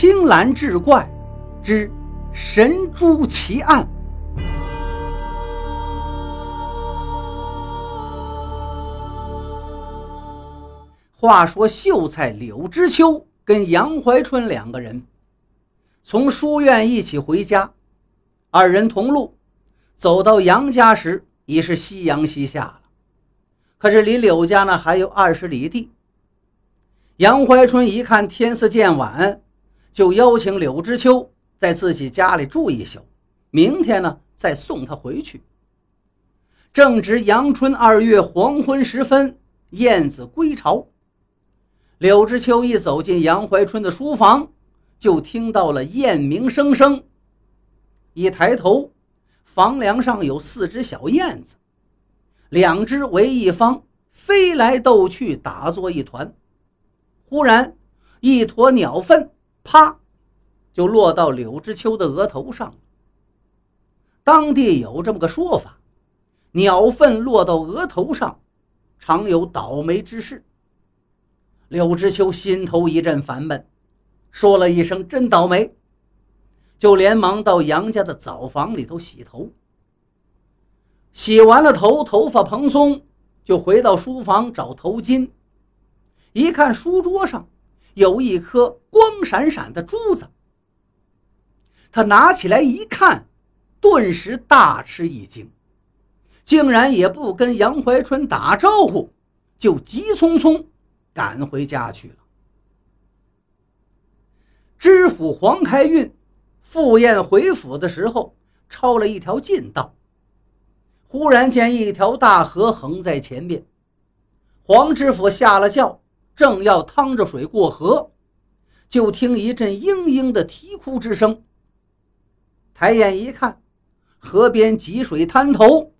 青蓝志怪之神珠奇案。话说秀才柳知秋跟杨怀春两个人从书院一起回家，二人同路，走到杨家时已是夕阳西下了。可是离柳家呢还有二十里地。杨怀春一看天色渐晚，就邀请柳知秋在自己家里住一宿，明天呢再送他回去。正值阳春二月黄昏时分，燕子归巢。柳知秋一走进杨怀春的书房，就听到了燕鸣声声。一抬头，房梁上有四只小燕子，两只为一方，飞来斗去，打作一团。忽然，一坨鸟粪啪就落到柳知秋的额头上。当地有这么个说法：鸟粪落到额头上，常有倒霉之事。柳知秋心头一阵烦闷，说了一声“真倒霉”，就连忙到杨家的澡房里头洗头。洗完了头，头发蓬松，就回到书房找头巾。一看书桌上有一颗光闪闪的珠子，他拿起来一看，顿时大吃一惊，竟然也不跟杨怀春打招呼，就急匆匆。赶回家去了。知府黄开运赴宴回府的时候，抄了一条近道。忽然见一条大河横在前面，黄知府下了轿，正要趟着水过河，就听一阵嘤嘤的啼哭之声。抬眼一看，河边积水滩头，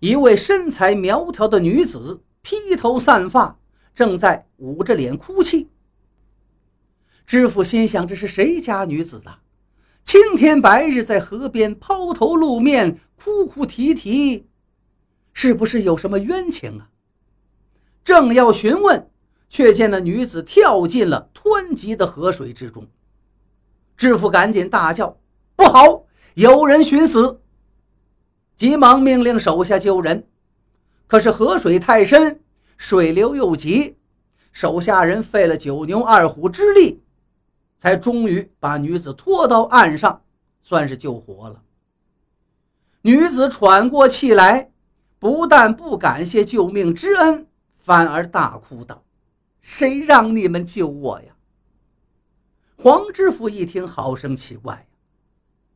一位身材苗条的女子，披头散发。正在捂着脸哭泣。知府心想：这是谁家女子啊？青天白日在河边抛头露面，哭哭啼啼，是不是有什么冤情啊？正要询问，却见那女子跳进了湍急的河水之中。知府赶紧大叫：“不好，有人寻死！”急忙命令手下救人。可是河水太深。水流又急，手下人费了九牛二虎之力，才终于把女子拖到岸上，算是救活了。女子喘过气来，不但不感谢救命之恩，反而大哭道：“谁让你们救我呀？”黄知府一听，好生奇怪呀：“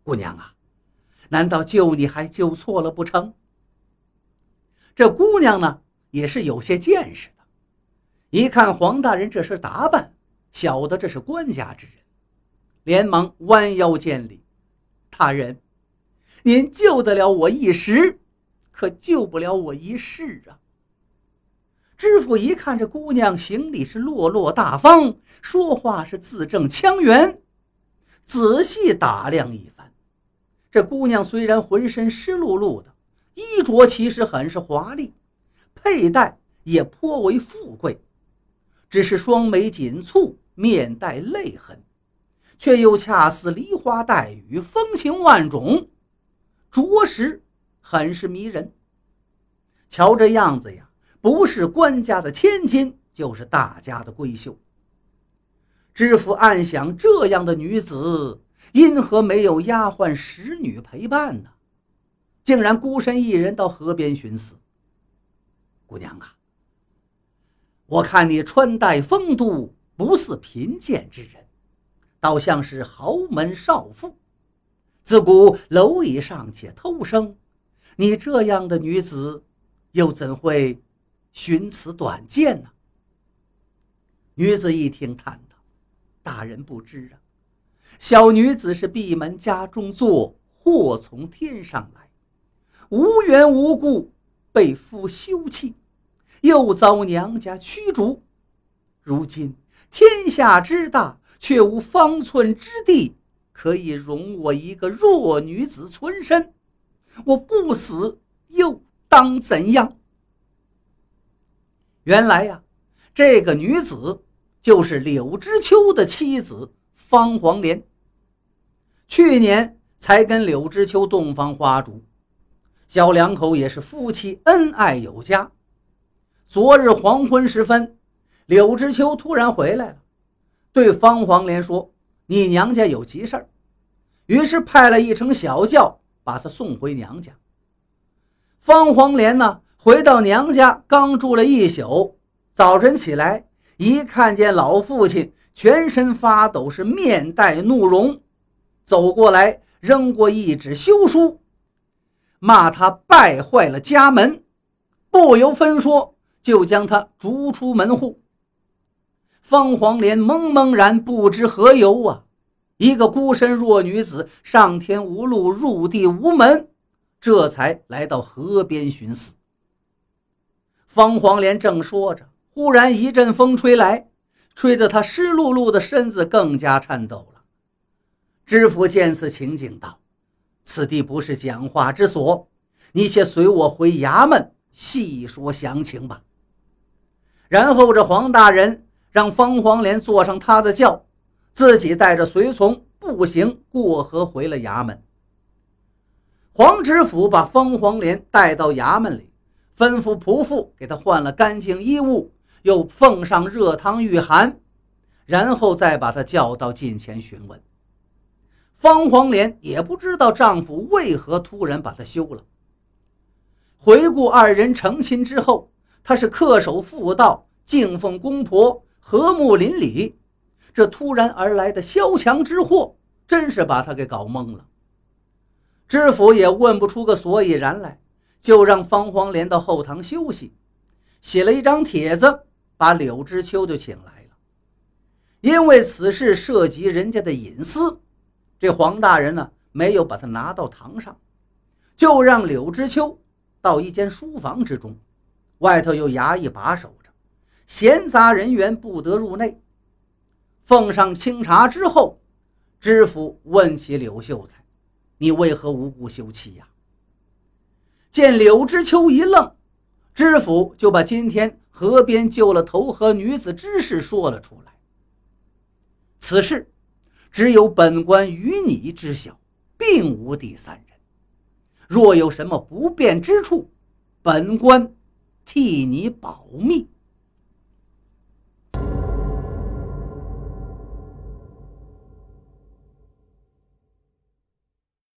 姑娘啊，难道救你还救错了不成？”这姑娘呢？也是有些见识的，一看黄大人这身打扮，晓得这是官家之人，连忙弯腰见礼：“大人，您救得了我一时，可救不了我一世啊！”知府一看这姑娘行礼是落落大方，说话是字正腔圆，仔细打量一番，这姑娘虽然浑身湿漉漉的，衣着其实很是华丽。佩戴也颇为富贵，只是双眉紧蹙，面带泪痕，却又恰似梨花带雨，风情万种，着实很是迷人。瞧这样子呀，不是官家的千金，就是大家的闺秀。知府暗想：这样的女子，因何没有丫鬟使女陪伴呢？竟然孤身一人到河边寻死。姑娘啊，我看你穿戴风度不似贫贱之人，倒像是豪门少妇。自古蝼蚁尚且偷生，你这样的女子，又怎会寻此短见呢？女子一听，叹道：“大人不知啊，小女子是闭门家中坐，祸从天上来，无缘无故被夫休弃。”又遭娘家驱逐，如今天下之大，却无方寸之地可以容我一个弱女子存身。我不死又当怎样？原来呀，这个女子就是柳知秋的妻子方黄连。去年才跟柳知秋洞房花烛，小两口也是夫妻恩爱有加。昨日黄昏时分，柳知秋突然回来了，对方黄连说：“你娘家有急事儿。”于是派了一乘小轿把他送回娘家。方黄连呢，回到娘家刚住了一宿，早晨起来一看见老父亲全身发抖，是面带怒容，走过来扔过一纸休书，骂他败坏了家门，不由分说。就将他逐出门户。方黄莲懵懵然，不知何由啊！一个孤身弱女子，上天无路，入地无门，这才来到河边寻死。方黄莲正说着，忽然一阵风吹来，吹得他湿漉漉的身子更加颤抖了。知府见此情景，道：“此地不是讲话之所，你且随我回衙门细说详情吧。”然后，这黄大人让方黄连坐上他的轿，自己带着随从步行过河回了衙门。黄知府把方黄连带到衙门里，吩咐仆妇给他换了干净衣物，又奉上热汤御寒，然后再把他叫到近前询问。方黄连也不知道丈夫为何突然把他休了。回顾二人成亲之后。他是恪守妇道、敬奉公婆、和睦邻里，这突然而来的萧墙之祸，真是把他给搞懵了。知府也问不出个所以然来，就让方黄连到后堂休息，写了一张帖子，把柳知秋就请来了。因为此事涉及人家的隐私，这黄大人呢没有把他拿到堂上，就让柳知秋到一间书房之中。外头有衙役把守着，闲杂人员不得入内。奉上清茶之后，知府问起柳秀才：“你为何无故休妻呀？”见柳知秋一愣，知府就把今天河边救了投河女子之事说了出来。此事只有本官与你知晓，并无第三人。若有什么不便之处，本官。替你保密。